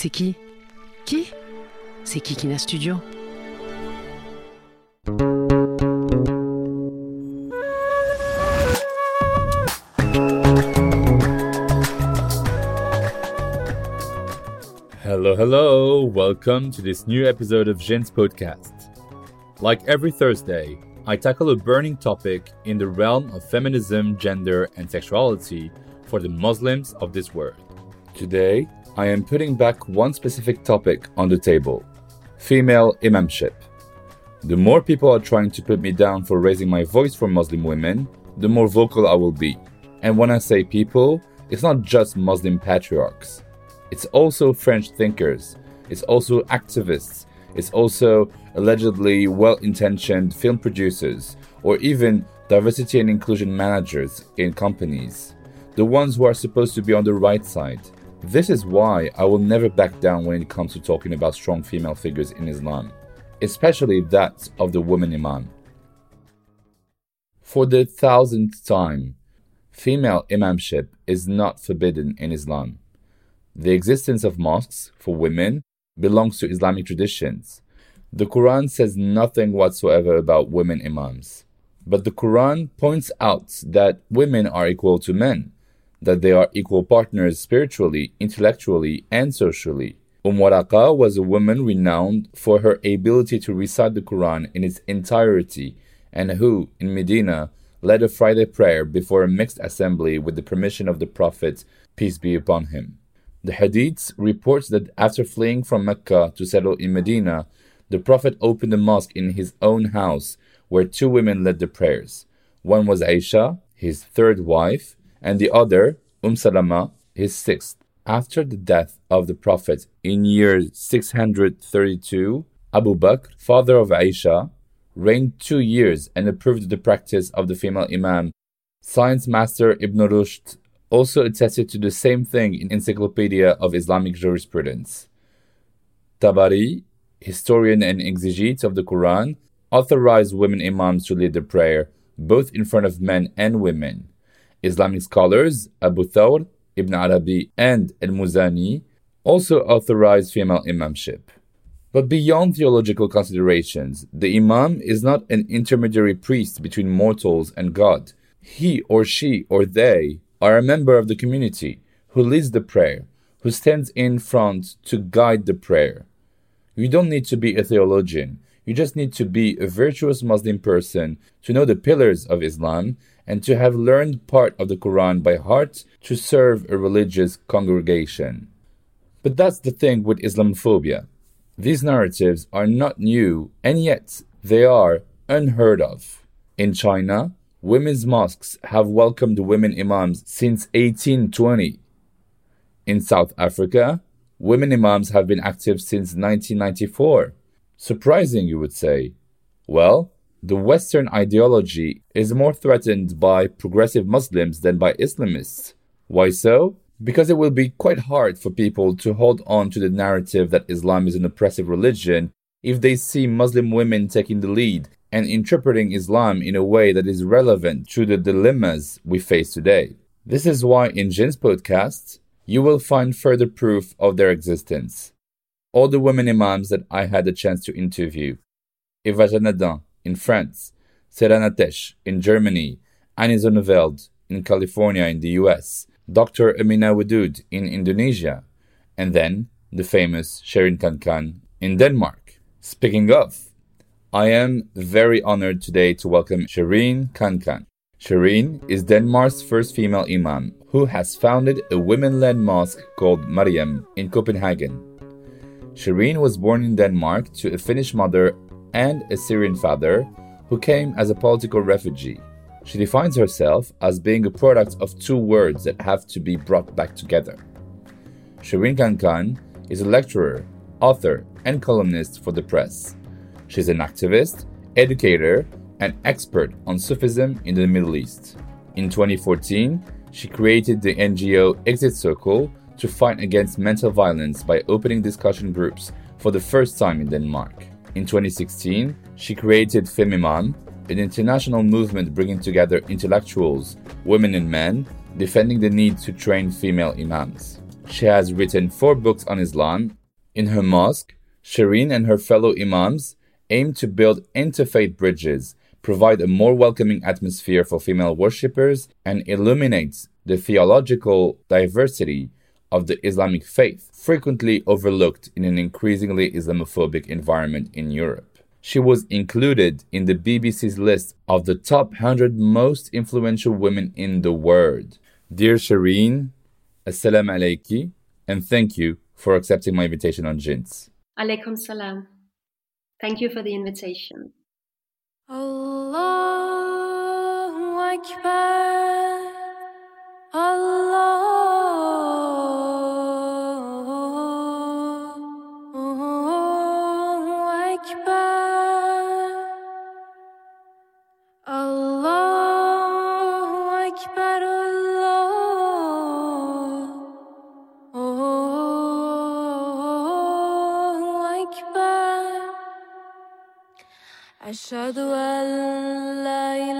C'est qui Qui C'est Kikina Studio. Hello, hello. Welcome to this new episode of Jen's podcast. Like every Thursday, I tackle a burning topic in the realm of feminism, gender, and sexuality for the Muslims of this world. Today, I am putting back one specific topic on the table female imamship. The more people are trying to put me down for raising my voice for Muslim women, the more vocal I will be. And when I say people, it's not just Muslim patriarchs. It's also French thinkers. It's also activists. It's also allegedly well intentioned film producers or even diversity and inclusion managers in companies. The ones who are supposed to be on the right side. This is why I will never back down when it comes to talking about strong female figures in Islam, especially that of the woman imam. For the thousandth time, female imamship is not forbidden in Islam. The existence of mosques for women belongs to Islamic traditions. The Quran says nothing whatsoever about women imams. But the Quran points out that women are equal to men, that they are equal partners spiritually, intellectually, and socially. Umm Waraqa was a woman renowned for her ability to recite the Quran in its entirety and who, in Medina, led a Friday prayer before a mixed assembly with the permission of the Prophet, peace be upon him. The Hadiths reports that after fleeing from Mecca to settle in Medina, the Prophet opened a mosque in his own house where two women led the prayers. One was Aisha, his third wife, and the other, Umm Salama, his sixth. After the death of the Prophet in year 632, Abu Bakr, father of Aisha, reigned two years and approved the practice of the female Imam. Science master Ibn Rushd also attested to the same thing in Encyclopedia of Islamic Jurisprudence. Tabari, historian and exegete of the Quran, authorized women imams to lead the prayer, both in front of men and women. Islamic scholars Abu Thawr, Ibn Arabi, and Al Muzani also authorized female imamship. But beyond theological considerations, the imam is not an intermediary priest between mortals and God. He or she or they are a member of the community who leads the prayer, who stands in front to guide the prayer. You don't need to be a theologian. You just need to be a virtuous Muslim person to know the pillars of Islam and to have learned part of the Quran by heart to serve a religious congregation. But that's the thing with Islamophobia. These narratives are not new, and yet they are unheard of. In China, women's mosques have welcomed women imams since 1820. In South Africa, women imams have been active since 1994. Surprising, you would say. Well, the Western ideology is more threatened by progressive Muslims than by Islamists. Why so? Because it will be quite hard for people to hold on to the narrative that Islam is an oppressive religion if they see Muslim women taking the lead and interpreting Islam in a way that is relevant to the dilemmas we face today. This is why in Jin's podcast, you will find further proof of their existence. All the women imams that I had the chance to interview Eva Janadin in France, Seyran Ateş in Germany, Ani Zonneveld in California in the US, Dr. Amina Wadud in Indonesia, and then the famous Sherin Khankan in Denmark. Speaking of, I am very honored today to welcome Sherin Khankan. Sherin is Denmark's first female imam who has founded a women led mosque called Mariam in Copenhagen. Sherin was born in Denmark to a Finnish mother and a Syrian father who came as a political refugee. She defines herself as being a product of two words that have to be brought back together. Sherin Khankan is a lecturer, author, and columnist for the press. She's an activist, educator, and expert on Sufism in the Middle East. In 2014, she created the NGO Exit Circle to fight against mental violence by opening discussion groups for the first time in Denmark. In 2016, she created Femimam, an international movement bringing together intellectuals, women and men, defending the need to train female imams. She has written four books on Islam. In her mosque, Sherin and her fellow imams aim to build interfaith bridges, provide a more welcoming atmosphere for female worshippers, and illuminate the theological diversity of the Islamic faith, frequently overlooked in an increasingly Islamophobic environment in Europe. She was included in the BBC's list of the top 100 most influential women in the world. Dear Sherin, Assalamu alaikum, and thank you for accepting my invitation on Jins. Alaikum salam. Thank you for the invitation. Allahu Akbar. Allahu أشهد أن لا إله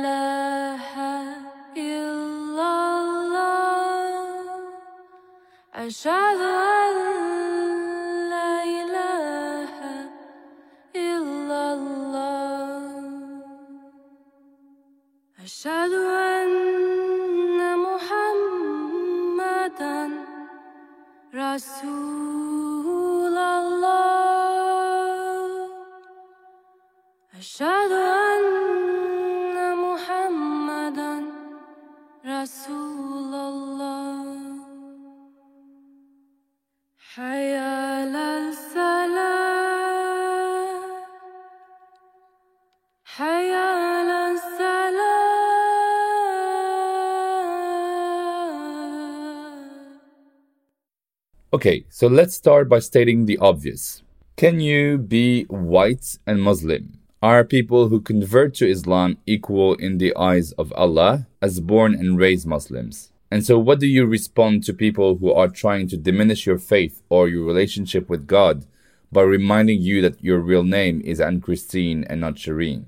Okay, so let's start by stating the obvious. Can you be white and Muslim? Are people who convert to Islam equal in the eyes of Allah as born and raised Muslims? And so, what do you respond to people who are trying to diminish your faith or your relationship with God by reminding you that your real name is Anne Christine and not Sherin?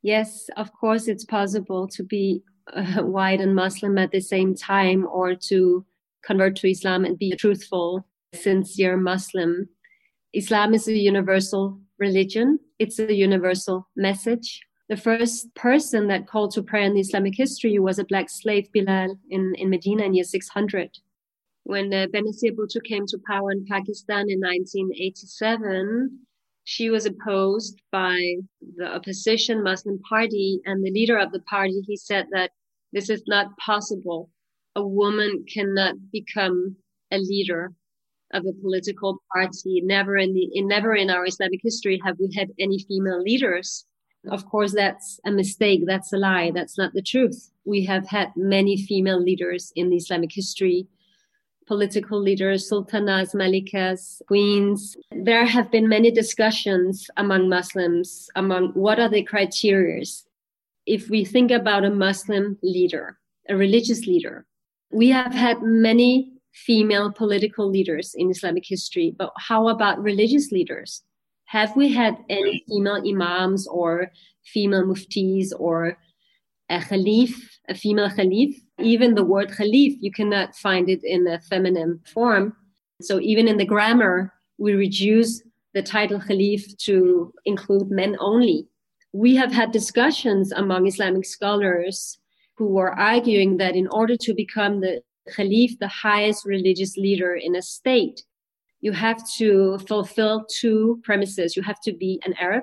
Yes, of course, it's possible to be uh, white and Muslim at the same time or to convert to Islam and be a truthful, sincere Muslim. Islam is a universal religion, it's a universal message. The first person that called to prayer in Islamic history was a black slave, Bilal, in, in Medina in year 600. When uh, Benazir Bhutto came to power in Pakistan in 1987, she was opposed by the opposition Muslim party, and the leader of the party, he said that this is not possible. A woman cannot become a leader of a political party. Never in the in, never in our Islamic history have we had any female leaders. Of course, that's a mistake. That's a lie. That's not the truth. We have had many female leaders in the Islamic history, political leaders, sultanas, malikas, queens. There have been many discussions among Muslims among what are the criteria. If we think about a Muslim leader, a religious leader, we have had many female political leaders in Islamic history, but how about religious leaders? Have we had any female imams or female muftis or a khalif, a female khalif? Even the word khalif, you cannot find it in a feminine form. So even in the grammar, we reduce the title khalif to include men only. We have had discussions among Islamic scholars who were arguing that in order to become the Khalif, the highest religious leader in a state, you have to fulfill two premises. You have to be an Arab,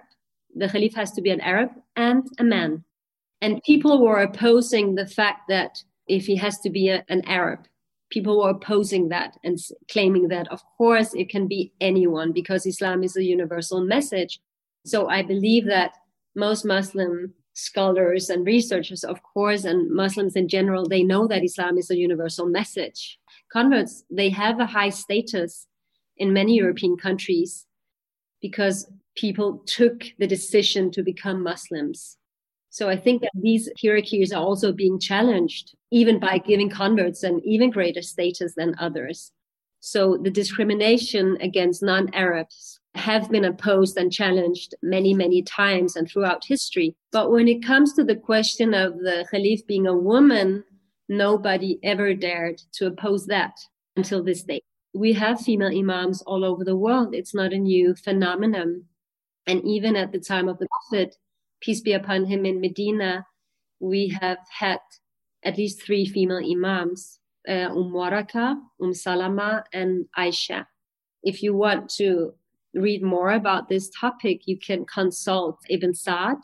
the Khalif has to be an Arab, and a man. And people were opposing the fact that if he has to be a, an Arab, people were opposing that and claiming that, of course, it can be anyone because Islam is a universal message. So I believe that most Muslim scholars and researchers, of course, and Muslims in general, they know that Islam is a universal message. Converts, they have a high status in many European countries because people took the decision to become Muslims. So I think that these hierarchies are also being challenged, even by giving converts an even greater status than others. So the discrimination against non-Arabs have been opposed and challenged many, many times and throughout history. But when it comes to the question of the Khalif being a woman, nobody ever dared to oppose that until this day. We have female imams all over the world. It's not a new phenomenon. And even at the time of the Prophet, peace be upon him in Medina, we have had at least three female imams, uh, Umm Waraqa, Umm Salama, and Aisha. If you want to read more about this topic, you can consult Ibn Sa'd.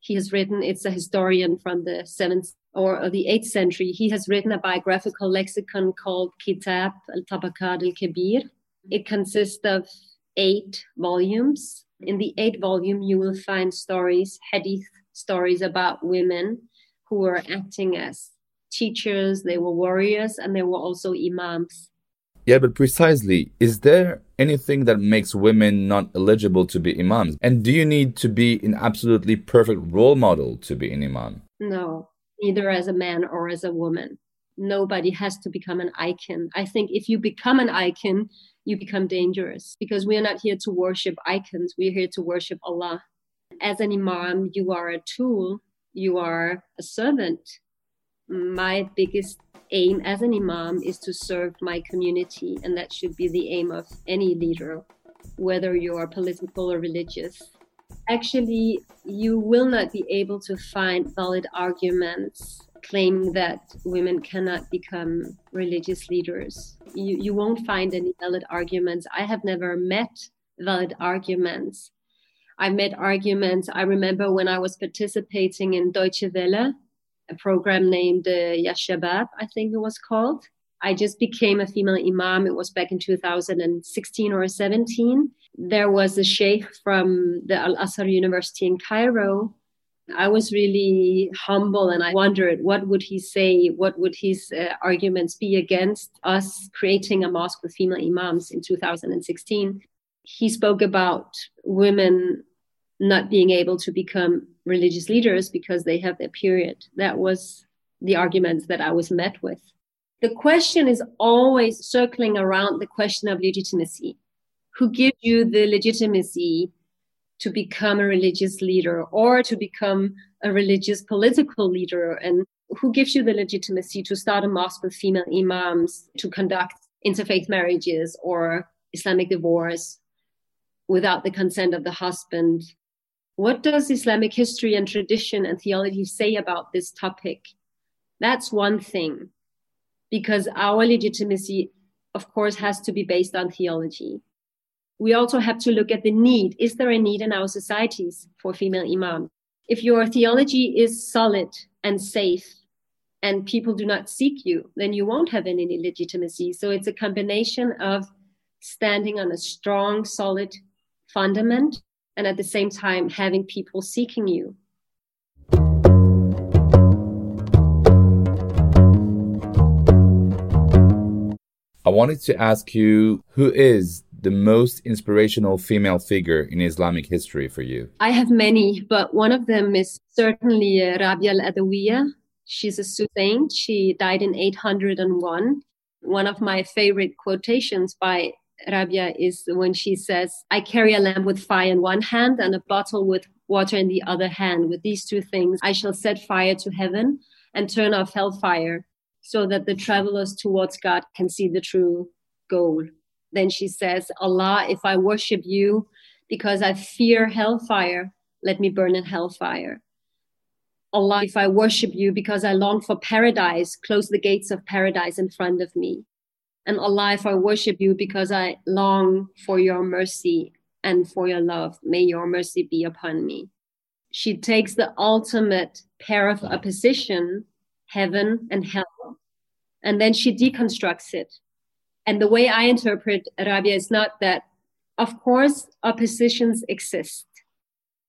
He has written, it's a historian from the seventh or the eighth century. He has written a biographical lexicon called Kitab al-Tabaqat al-Kabir. It consists of eight volumes. In the eight volume, you will find stories, hadith stories about women who were acting as teachers, they were warriors, and they were also imams. Yeah, but precisely, is there anything that makes women not eligible to be imams? And do you need to be an absolutely perfect role model to be an imam? No, neither as a man or as a woman. Nobody has to become an icon. I think if you become an icon, you become dangerous because we are not here to worship icons. We're here to worship Allah. As an imam, you are a tool, you are a servant. My biggest aim as an imam is to serve my community, and that should be the aim of any leader, whether you are political or religious. Actually, you will not be able to find valid arguments claiming that women cannot become religious leaders. You, you won't find any valid arguments. I have never met valid arguments. I met arguments. I remember when I was participating in Deutsche Welle, a program named uh, Yashabab, I think it was called. I just became a female imam. It was back in 2016 or 17. There was a sheikh from the Al Azhar University in Cairo. I was really humble and I wondered what would he say? What would his uh, arguments be against us creating a mosque with female imams in 2016? He spoke about women not being able to become religious leaders because they have their period. That was the arguments that I was met with. The question is always circling around the question of legitimacy. Who gives you the legitimacy to become a religious leader or to become a religious political leader? And who gives you the legitimacy to start a mosque with female imams, to conduct interfaith marriages or Islamic divorce without the consent of the husband? What does Islamic history and tradition and theology say about this topic? That's one thing, because our legitimacy, of course, has to be based on theology. We also have to look at the need. Is there a need in our societies for female imam? If your theology is solid and safe and people do not seek you, then you won't have any legitimacy. So it's a combination of standing on a strong, solid fundament and at the same time having people seeking you. I wanted to ask you who is the most inspirational female figure in Islamic history for you? I have many, but one of them is certainly uh, Rabia al Adawiya. She's a saint. She died in 801. One of my favorite quotations by Rabia is when she says, I carry a lamp with fire in one hand and a bottle with water in the other hand. With these two things, I shall set fire to heaven and turn off hellfire so that the travelers towards God can see the true goal. Then she says, Allah, if I worship you because I fear hellfire, let me burn in hellfire. Allah, if I worship you because I long for paradise, close the gates of paradise in front of me and Allah, if I worship you because I long for your mercy and for your love. May your mercy be upon me. She takes the ultimate pair of opposition, heaven and hell, and then she deconstructs it. And the way I interpret Rabia is not that, of course, oppositions exist.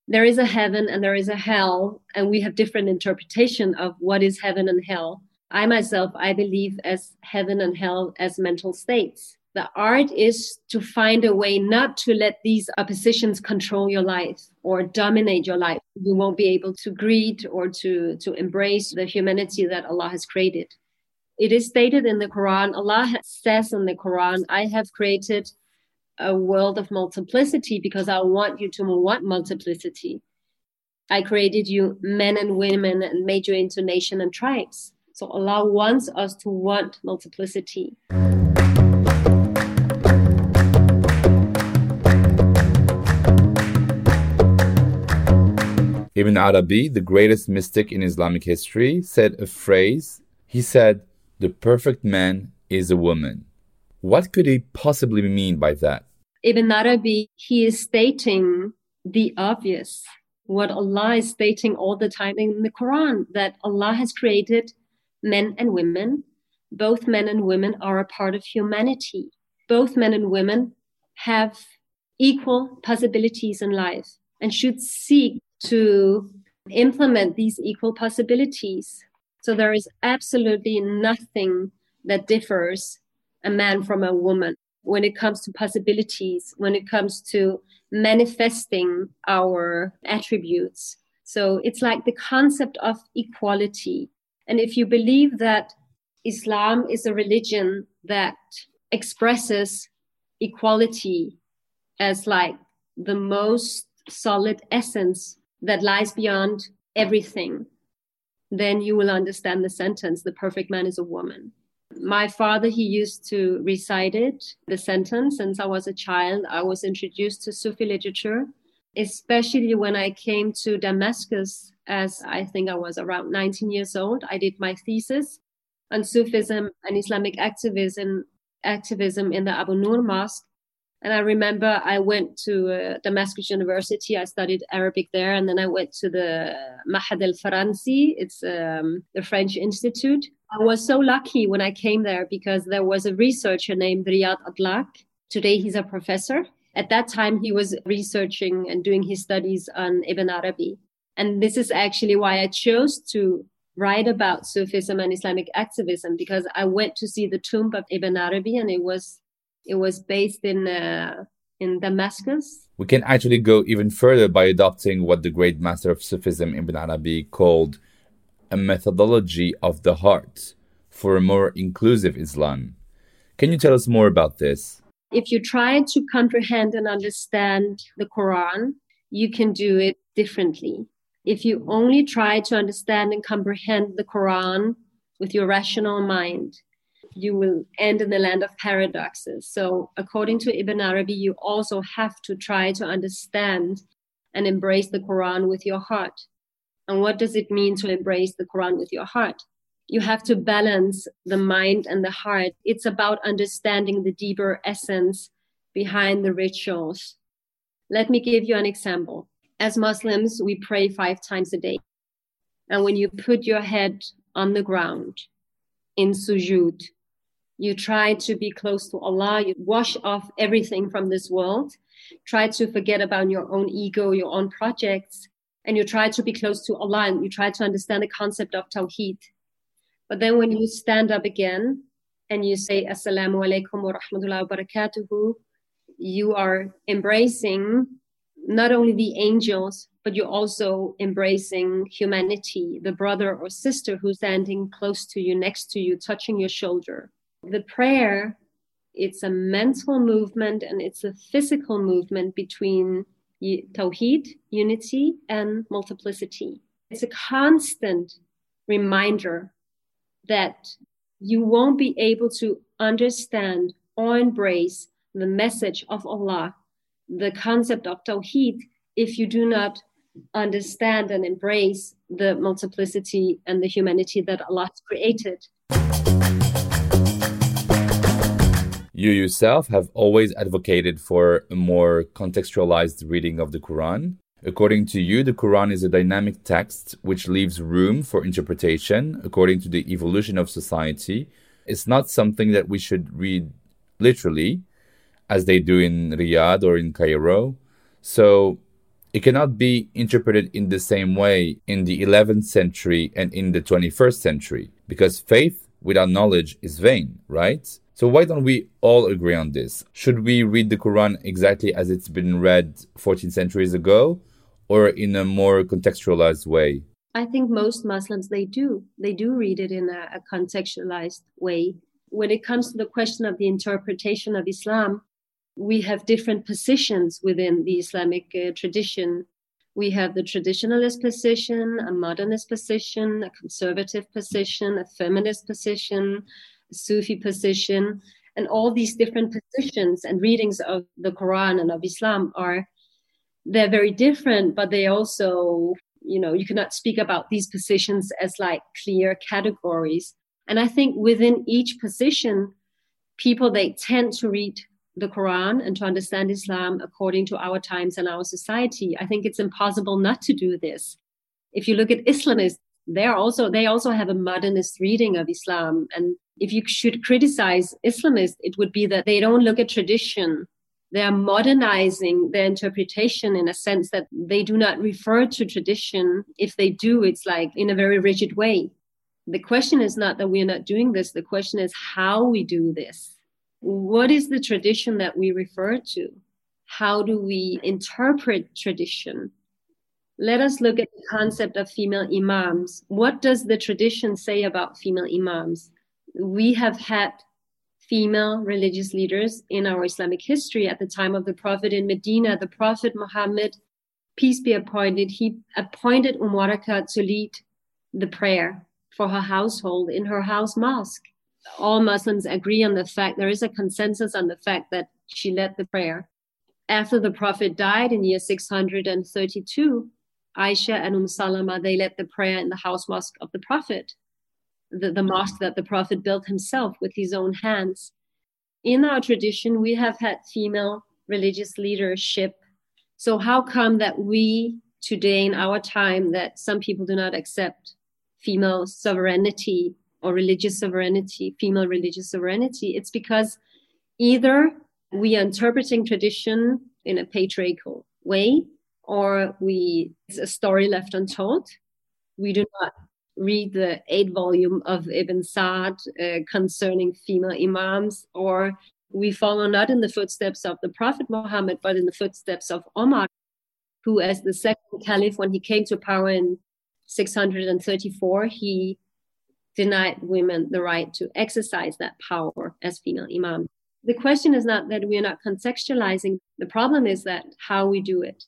there is a heaven and there is a hell, and we have different interpretation of what is heaven and hell. I myself, I believe as heaven and hell as mental states. The art is to find a way not to let these oppositions control your life or dominate your life. You won't be able to greet or to, to embrace the humanity that Allah has created. It is stated in the Quran, Allah says in the Quran, I have created a world of multiplicity because I want you to want multiplicity. I created you men and women and made you into nation and tribes. So Allah wants us to want multiplicity. Ibn Arabi, the greatest mystic in Islamic history, said a phrase. He said, The perfect man is a woman. What could he possibly mean by that? Ibn Arabi, he is stating the obvious, what Allah is stating all the time in the Quran, that Allah has created men and women. Both men and women are a part of humanity. Both men and women have equal possibilities in life and should seek to implement these equal possibilities. So there is absolutely nothing that differs a man from a woman when it comes to possibilities, when it comes to manifesting our attributes. So it's like the concept of equality. And if you believe that Islam is a religion that expresses equality as like the most solid essence that lies beyond everything, then you will understand the sentence the perfect man is a woman. My father, he used to recite it, the sentence. Since I was a child, I was introduced to Sufi literature, especially when I came to Damascus, as I think I was around 19 years old. I did my thesis on Sufism and Islamic activism, activism in the Abu Nur Mosque. And I remember I went to uh, Damascus University. I studied Arabic there, and then I went to the Mahad al Faransi. It's um, the French Institute. I was so lucky when I came there because there was a researcher named Riyad Atlaq. Today he's a professor. At that time, he was researching and doing his studies on Ibn Arabi. And this is actually why I chose to write about Sufism and Islamic activism because I went to see the tomb of Ibn Arabi and it was it was based in uh, in Damascus. We can actually go even further by adopting what the great master of Sufism Ibn Arabi called a methodology of the heart for a more inclusive Islam. Can you tell us more about this? If you try to comprehend and understand the Quran, you can do it differently. If you only try to understand and comprehend the Quran with your rational mind, you will end in the land of paradoxes. So, according to Ibn Arabi, you also have to try to understand and embrace the Quran with your heart. And what does it mean to embrace the Quran with your heart? You have to balance the mind and the heart. It's about understanding the deeper essence behind the rituals. Let me give you an example. As Muslims, we pray five times a day. And when you put your head on the ground in sujud, you try to be close to Allah, you wash off everything from this world, try to forget about your own ego, your own projects, and you try to be close to Allah and you try to understand the concept of Tawheed. But then when you stand up again and you say, Assalamu alaikum wa rahmatullahi wa barakatuhu, you are embracing not only the angels, but you're also embracing humanity, the brother or sister who's standing close to you, next to you, touching your shoulder. The prayer, it's a mental movement and it's a physical movement between Tawheed, unity, and multiplicity. It's a constant reminder that you won't be able to understand or embrace the message of Allah, the concept of Tawheed, if you do not understand and embrace the multiplicity and the humanity that Allah has created. You yourself have always advocated for a more contextualized reading of the Quran. According to you, the Quran is a dynamic text which leaves room for interpretation according to the evolution of society. It's not something that we should read literally, as they do in Riyadh or in Cairo. So, It cannot be interpreted in the same way in the 11th century and in the 21st century because faith without knowledge is vain, right? So why don't we all agree on this? Should we read the Quran exactly as it's been read 14 centuries ago or in a more contextualized way? I think most Muslims they do. They do read it in a, a contextualized way. When it comes to the question of the interpretation of Islam, we have different positions within the Islamic uh, tradition. We have the traditionalist position, a modernist position, a conservative position, a feminist position, a Sufi position, and all these different positions and readings of the Quran and of Islam are they're very different, but they also, you know, you cannot speak about these positions as like clear categories. And I think within each position, people they tend to read the Quran and to understand Islam according to our times and our society. I think it's impossible not to do this. If you look at Islamists, they're also they also have a modernist reading of Islam. And if you should criticize Islamists, it would be that they don't look at tradition. They are modernizing their interpretation in a sense that they do not refer to tradition. If they do, it's like in a very rigid way. The question is not that we are not doing this. The question is how we do this what is the tradition that we refer to? How do we interpret tradition? Let us look at the concept of female imams. What does the tradition say about female imams? We have had female religious leaders in our Islamic history at the time of the Prophet in Medina. The Prophet Muhammad, peace be upon it, he appointed Umm to lead the prayer for her household in her house mosque all Muslims agree on the fact, there is a consensus on the fact that she led the prayer. After the Prophet died in year 632, Aisha and Umm Salama, they led the prayer in the house mosque of the Prophet, the, the mosque that the Prophet built himself with his own hands. In our tradition, we have had female religious leadership. So how come that we today in our time that some people do not accept female sovereignty or religious sovereignty, female religious sovereignty, it's because either we are interpreting tradition in a patriarchal way or we it's a story left untold. We do not read the eight volume of Ibn Sa'd uh, concerning female imams, or we follow not in the footsteps of the Prophet Muhammad, but in the footsteps of Omar, who, as the second caliph, when he came to power in 634, he denied women the right to exercise that power as female imam. The question is not that we're not contextualizing, the problem is that how we do it.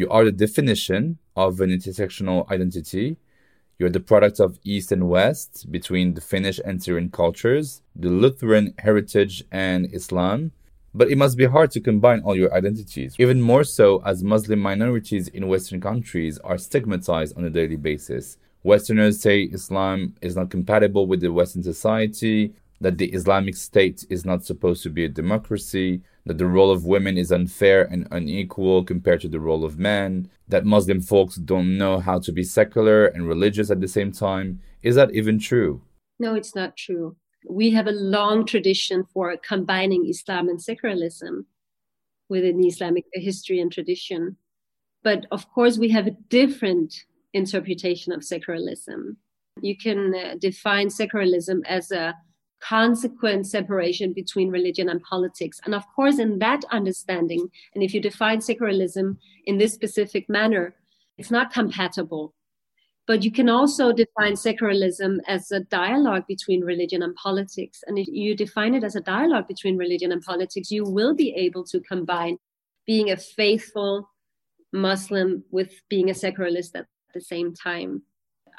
You are the definition of an intersectional identity. You're the product of East and West between the Finnish and Syrian cultures, the Lutheran heritage and Islam, but it must be hard to combine all your identities, even more so as Muslim minorities in Western countries are stigmatized on a daily basis. Westerners say Islam is not compatible with the Western society, that the Islamic State is not supposed to be a democracy, that the role of women is unfair and unequal compared to the role of men, that Muslim folks don't know how to be secular and religious at the same time. Is that even true? No, it's not true we have a long tradition for combining Islam and secularism within Islamic history and tradition. But of course, we have a different interpretation of secularism. You can uh, define secularism as a consequent separation between religion and politics. And of course, in that understanding, and if you define secularism in this specific manner, it's not compatible but you can also define secularism as a dialogue between religion and politics. And if you define it as a dialogue between religion and politics, you will be able to combine being a faithful Muslim with being a secularist at the same time.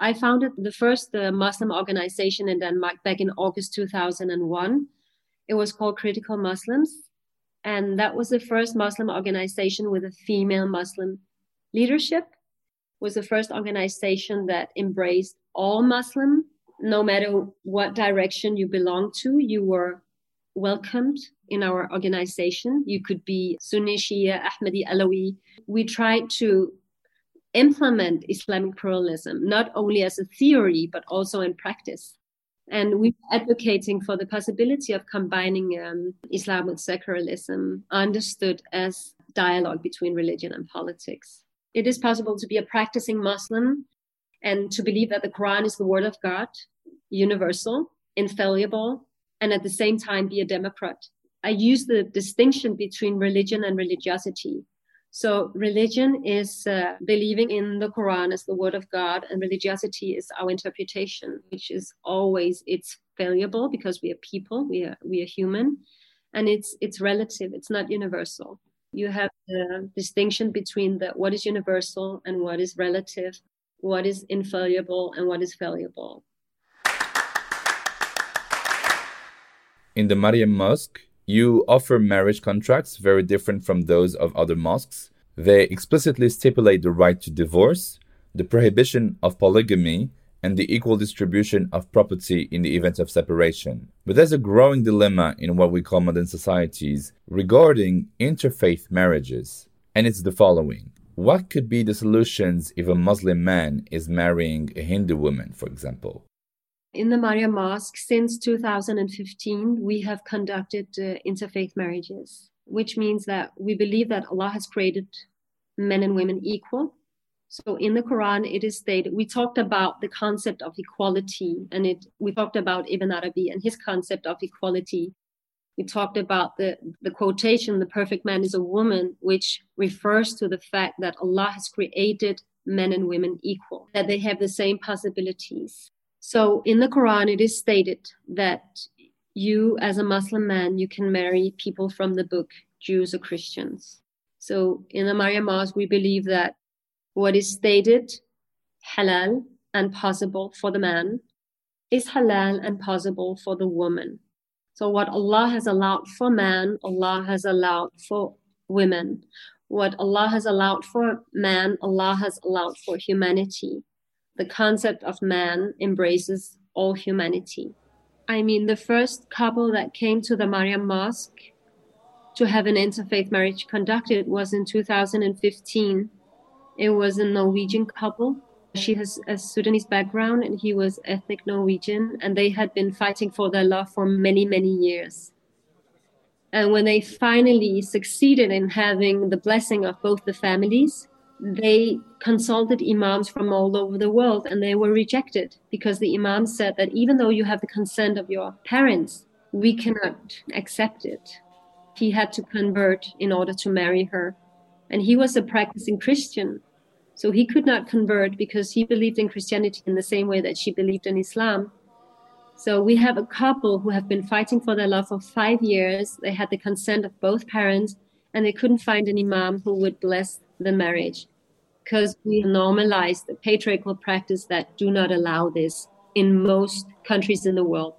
I founded the first uh, Muslim organization in Denmark back in August 2001. It was called Critical Muslims. And that was the first Muslim organization with a female Muslim leadership was the first organization that embraced all Muslim, no matter what direction you belong to, you were welcomed in our organization. You could be Sunni, Shia, Ahmadi, Alawi. We tried to implement Islamic pluralism, not only as a theory, but also in practice. And we're advocating for the possibility of combining um, Islam with secularism, understood as dialogue between religion and politics. It is possible to be a practicing Muslim and to believe that the Quran is the word of God, universal, infallible, and at the same time be a democrat. I use the distinction between religion and religiosity. So, religion is uh, believing in the Quran as the word of God, and religiosity is our interpretation, which is always it's fallible because we are people, we are we are human, and it's it's relative, it's not universal. You have the distinction between the what is universal and what is relative, what is infallible and what is fallible. In the Mariam Mosque, you offer marriage contracts very different from those of other mosques. They explicitly stipulate the right to divorce, the prohibition of polygamy, and the equal distribution of property in the event of separation. But there's a growing dilemma in what we call modern societies regarding interfaith marriages, and it's the following. What could be the solutions if a Muslim man is marrying a Hindu woman, for example? In the Mariam Mosque, since 2015, we have conducted uh, interfaith marriages, which means that we believe that Allah has created men and women equal. So in the Quran, it is stated, we talked about the concept of equality, and it we talked about Ibn Arabi and his concept of equality. We talked about the, the quotation, the perfect man is a woman, which refers to the fact that Allah has created men and women equal, that they have the same possibilities. So in the Quran, it is stated that you, as a Muslim man, you can marry people from the book, Jews or Christians. So in the Mariam Mosque, we believe that what is stated, halal and possible for the man, is halal and possible for the woman. So what Allah has allowed for man, Allah has allowed for women. What Allah has allowed for man, Allah has allowed for humanity the concept of man embraces all humanity. I mean, the first couple that came to the Mariam Mosque to have an interfaith marriage conducted was in 2015. It was a Norwegian couple. She has a Sudanese background and he was ethnic Norwegian, and they had been fighting for their love for many, many years. And when they finally succeeded in having the blessing of both the families, they consulted imams from all over the world and they were rejected because the imam said that even though you have the consent of your parents, we cannot accept it. He had to convert in order to marry her. And he was a practicing Christian. So he could not convert because he believed in Christianity in the same way that she believed in Islam. So we have a couple who have been fighting for their love for five years. They had the consent of both parents and they couldn't find an imam who would bless the marriage because we normalize the patriarchal practice that do not allow this in most countries in the world,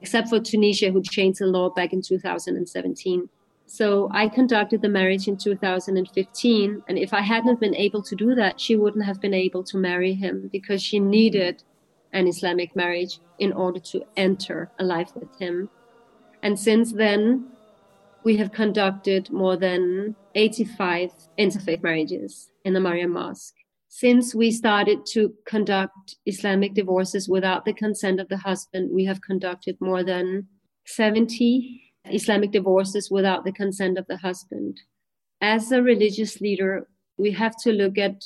except for Tunisia, who changed the law back in 2017. So I conducted the marriage in 2015. And if I hadn't been able to do that, she wouldn't have been able to marry him because she needed an Islamic marriage in order to enter a life with him. And since then, we have conducted more than 85 interfaith marriages in the Mariam Mosque. Since we started to conduct Islamic divorces without the consent of the husband, we have conducted more than 70 Islamic divorces without the consent of the husband. As a religious leader, we have to look at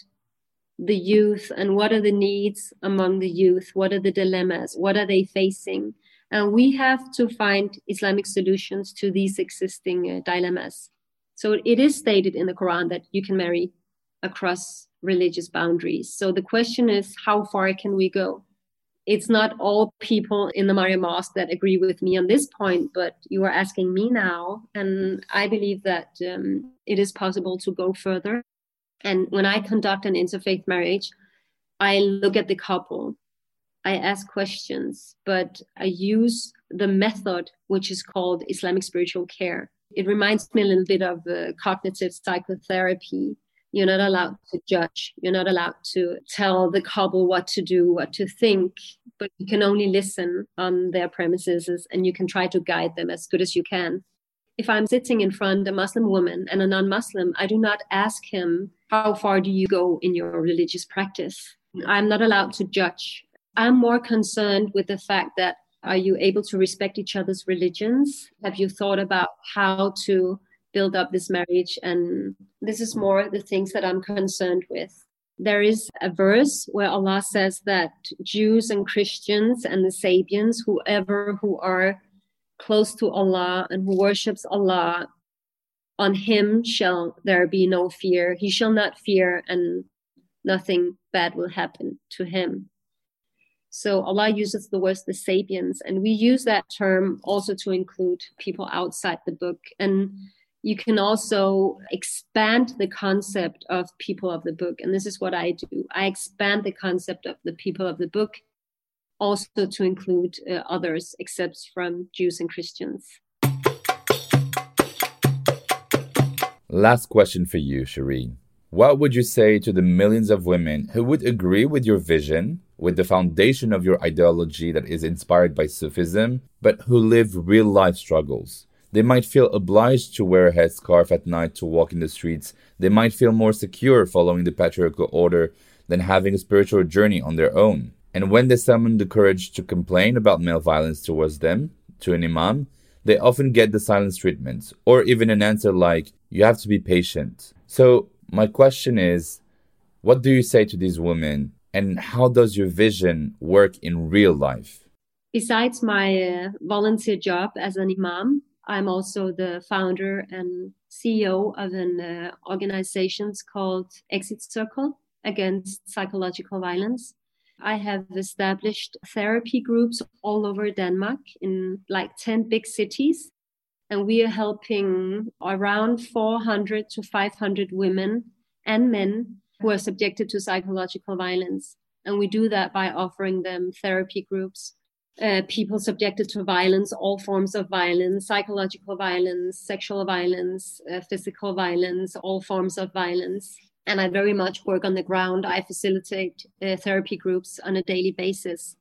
the youth and what are the needs among the youth, what are the dilemmas, what are they facing, and we have to find Islamic solutions to these existing uh, dilemmas. So it is stated in the Quran that you can marry across religious boundaries. So the question is, how far can we go? It's not all people in the Mariam Mosque that agree with me on this point, but you are asking me now. And I believe that um, it is possible to go further. And when I conduct an interfaith marriage, I look at the couple I ask questions, but I use the method which is called Islamic spiritual care. It reminds me a little bit of uh, cognitive psychotherapy. You're not allowed to judge. You're not allowed to tell the couple what to do, what to think, but you can only listen on their premises and you can try to guide them as good as you can. If I'm sitting in front of a Muslim woman and a non Muslim, I do not ask him, How far do you go in your religious practice? I'm not allowed to judge I'm more concerned with the fact that Are you able to respect each other's religions? Have you thought about how to build up this marriage? And this is more the things that I'm concerned with. There is a verse where Allah says that Jews and Christians and the Sabians, whoever who are close to Allah and who worships Allah, on him shall there be no fear. He shall not fear, and nothing bad will happen to him. So Allah uses the words the Sabians, and we use that term also to include people outside the book. And you can also expand the concept of people of the book. And this is what I do I expand the concept of the people of the book also to include uh, others except from Jews and Christians. Last question for you, Sherin. What would you say to the millions of women who would agree with your vision, with the foundation of your ideology that is inspired by Sufism, but who live real life struggles? They might feel obliged to wear a headscarf at night to walk in the streets. They might feel more secure following the patriarchal order than having a spiritual journey on their own. And when they summon the courage to complain about male violence towards them, to an imam, they often get the silence treatment, or even an answer like, you have to be patient. So, my question is what do you say to these women and how does your vision work in real life? Besides my uh, volunteer job as an imam, I'm also the founder and CEO of an uh, organization called Exit Circle against psychological violence. I have established therapy groups all over Denmark in like 10 big cities and we are helping around 400 to 500 women and men who are subjected to psychological violence. And we do that by offering them therapy groups, uh, people subjected to violence, all forms of violence, psychological violence, sexual violence, uh, physical violence, all forms of violence. And I very much work on the ground. I facilitate uh, therapy groups on a daily basis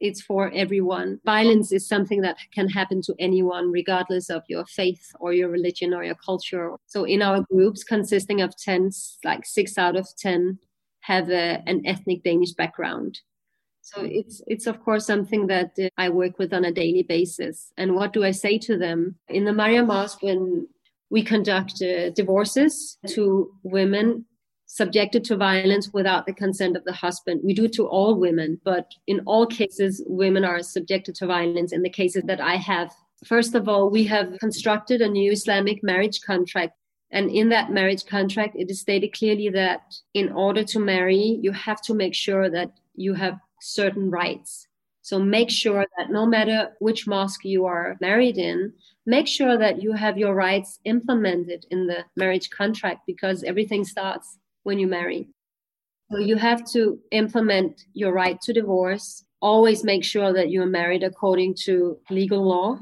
it's for everyone. Violence is something that can happen to anyone, regardless of your faith or your religion or your culture. So, in our groups, consisting of 10, like six out of 10 have a, an ethnic Danish background. So it's it's of course something that uh, I work with on a daily basis. And what do I say to them in the Mariam Mosque when we conduct uh, divorces to women subjected to violence without the consent of the husband. We do it to all women, but in all cases, women are subjected to violence in the cases that I have. First of all, we have constructed a new Islamic marriage contract. And in that marriage contract, it is stated clearly that in order to marry, you have to make sure that you have certain rights. So make sure that no matter which mosque you are married in, make sure that you have your rights implemented in the marriage contract because everything starts when you marry. So you have to implement your right to divorce. Always make sure that you are married according to legal law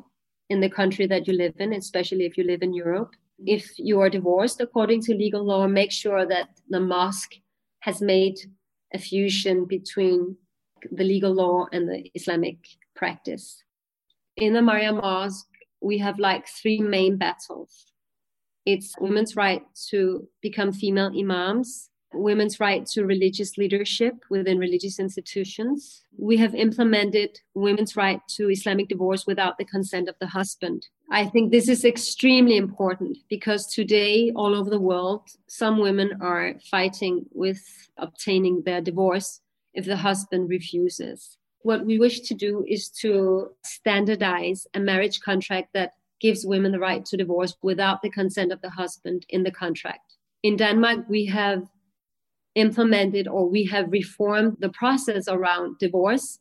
in the country that you live in, especially if you live in Europe. If you are divorced according to legal law, make sure that the mosque has made a fusion between the legal law and the Islamic practice. In the Mariam Mosque, we have like three main battles. It's women's right to become female imams, women's right to religious leadership within religious institutions. We have implemented women's right to Islamic divorce without the consent of the husband. I think this is extremely important because today, all over the world, some women are fighting with obtaining their divorce if the husband refuses. What we wish to do is to standardize a marriage contract that gives women the right to divorce without the consent of the husband in the contract. In Denmark, we have implemented or we have reformed the process around divorce,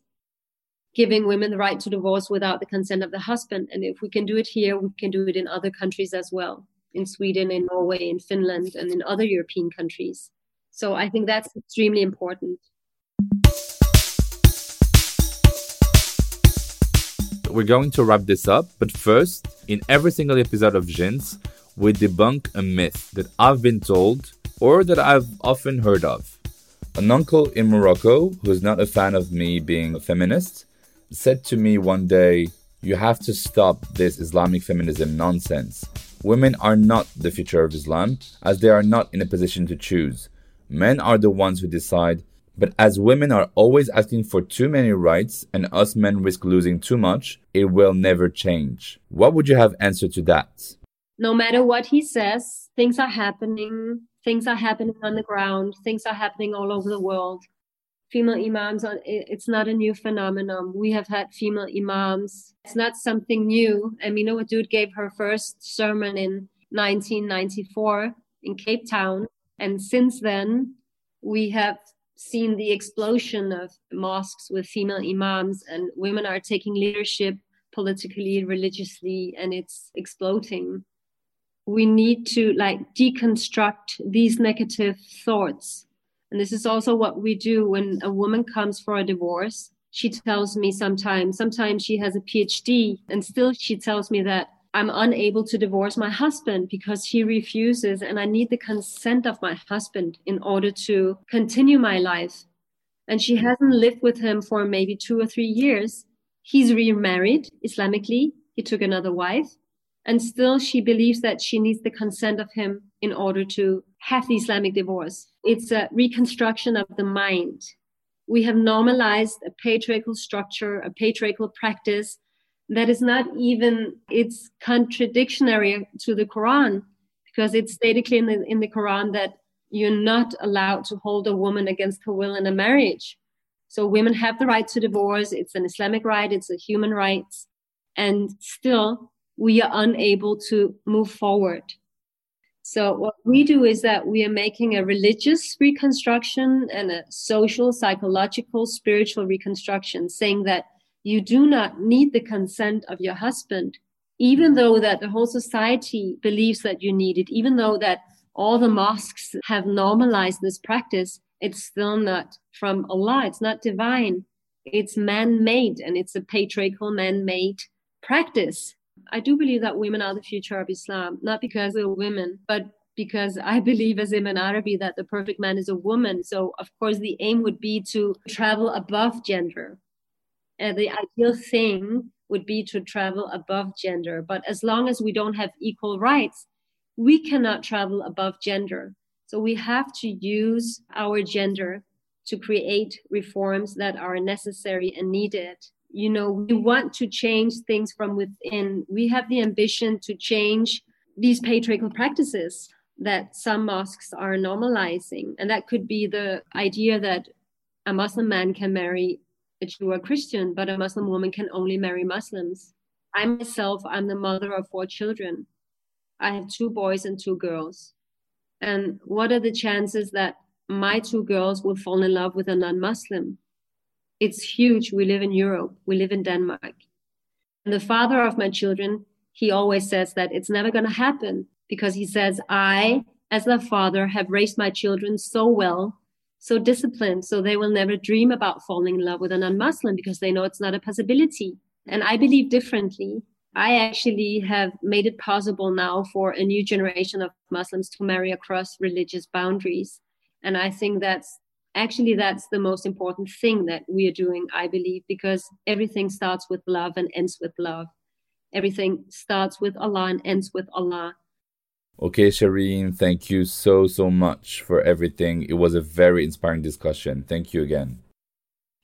giving women the right to divorce without the consent of the husband. And if we can do it here, we can do it in other countries as well in Sweden, in Norway, in Finland, and in other European countries. So I think that's extremely important. We're going to wrap this up, but first, in every single episode of Jins, we debunk a myth that I've been told or that I've often heard of. An uncle in Morocco, who's not a fan of me being a feminist, said to me one day, You have to stop this Islamic feminism nonsense. Women are not the future of Islam, as they are not in a position to choose. Men are the ones who decide, But as women are always asking for too many rights and us men risk losing too much, it will never change. What would you have answered to that? No matter what he says, things are happening. Things are happening on the ground. Things are happening all over the world. Female imams, it's not a new phenomenon. We have had female imams. It's not something new. Amina Wadud gave her first sermon in 1994 in Cape Town. And since then, we have seen the explosion of mosques with female imams, and women are taking leadership politically, religiously, and it's exploding. We need to like deconstruct these negative thoughts. And this is also what we do when a woman comes for a divorce. She tells me sometimes, sometimes she has a PhD, and still she tells me that I'm unable to divorce my husband because he refuses, and I need the consent of my husband in order to continue my life. And she hasn't lived with him for maybe two or three years. He's remarried Islamically, he took another wife, and still she believes that she needs the consent of him in order to have the Islamic divorce. It's a reconstruction of the mind. We have normalized a patriarchal structure, a patriarchal practice that is not even it's contradictory to the quran because it's stated clearly in the, in the quran that you're not allowed to hold a woman against her will in a marriage. So women have the right to divorce. It's an islamic right. It's a human right. And still we are unable to move forward. So what we do is that we are making a religious reconstruction and a social psychological spiritual reconstruction saying that you do not need the consent of your husband even though that the whole society believes that you need it even though that all the mosques have normalized this practice it's still not from allah. It's not divine. It's man-made and it's a patriarchal man-made practice. I do believe that women are the future of islam not because they're women but because I believe as Ibn Arabi that the perfect man is a woman. So of course the aim would be to travel above gender uh, the ideal thing would be to travel above gender. But as long as we don't have equal rights, we cannot travel above gender. So we have to use our gender to create reforms that are necessary and needed. You know, we want to change things from within. We have the ambition to change these patriarchal practices that some mosques are normalizing. And that could be the idea that a Muslim man can marry a Jew or Christian, but a Muslim woman can only marry Muslims. I myself, I'm the mother of four children. I have two boys and two girls. And what are the chances that my two girls will fall in love with a non Muslim? It's huge. We live in Europe, we live in Denmark. And the father of my children, he always says that it's never going to happen because he says, I, as the father, have raised my children so well so disciplined. So they will never dream about falling in love with a non-muslim because they know it's not a possibility. And i believe differently. I actually have made it possible now for a new generation of muslims to marry across religious boundaries. And i think that's actually that's the most important thing that we are doing i believe because everything starts with love and ends with love. Everything starts with allah and ends with allah Okay, Sherin, thank you so, so much for everything. It was a very inspiring discussion. Thank you again.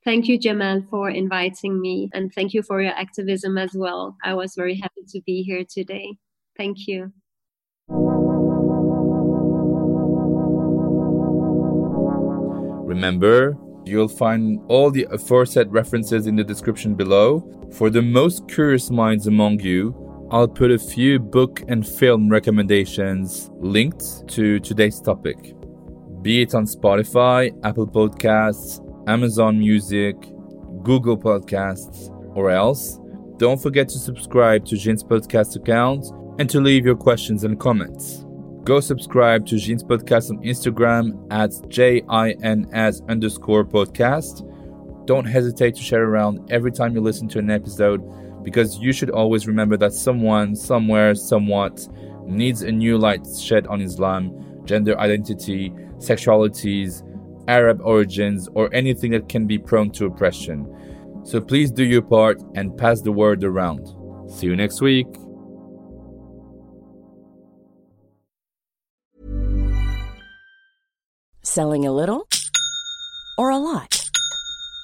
Thank you, Jamal, for inviting me. And thank you for your activism as well. I was very happy to be here today. Thank you. Remember, you'll find all the aforesaid references in the description below. For the most curious minds among you, I'll put a few book and film recommendations linked to today's topic, be it on Spotify, Apple Podcasts, Amazon Music, Google Podcasts, or else. Don't forget to subscribe to Jin's podcast account and to leave your questions and comments. Go subscribe to Jin's podcast on Instagram at J-I-N-S underscore podcast. Don't hesitate to share around every time you listen to an episode because you should always remember that someone, somewhere, somewhat needs a new light shed on Islam, gender identity, sexualities, Arab origins, or anything that can be prone to oppression. So please do your part and pass the word around. See you next week. Selling a little or a lot?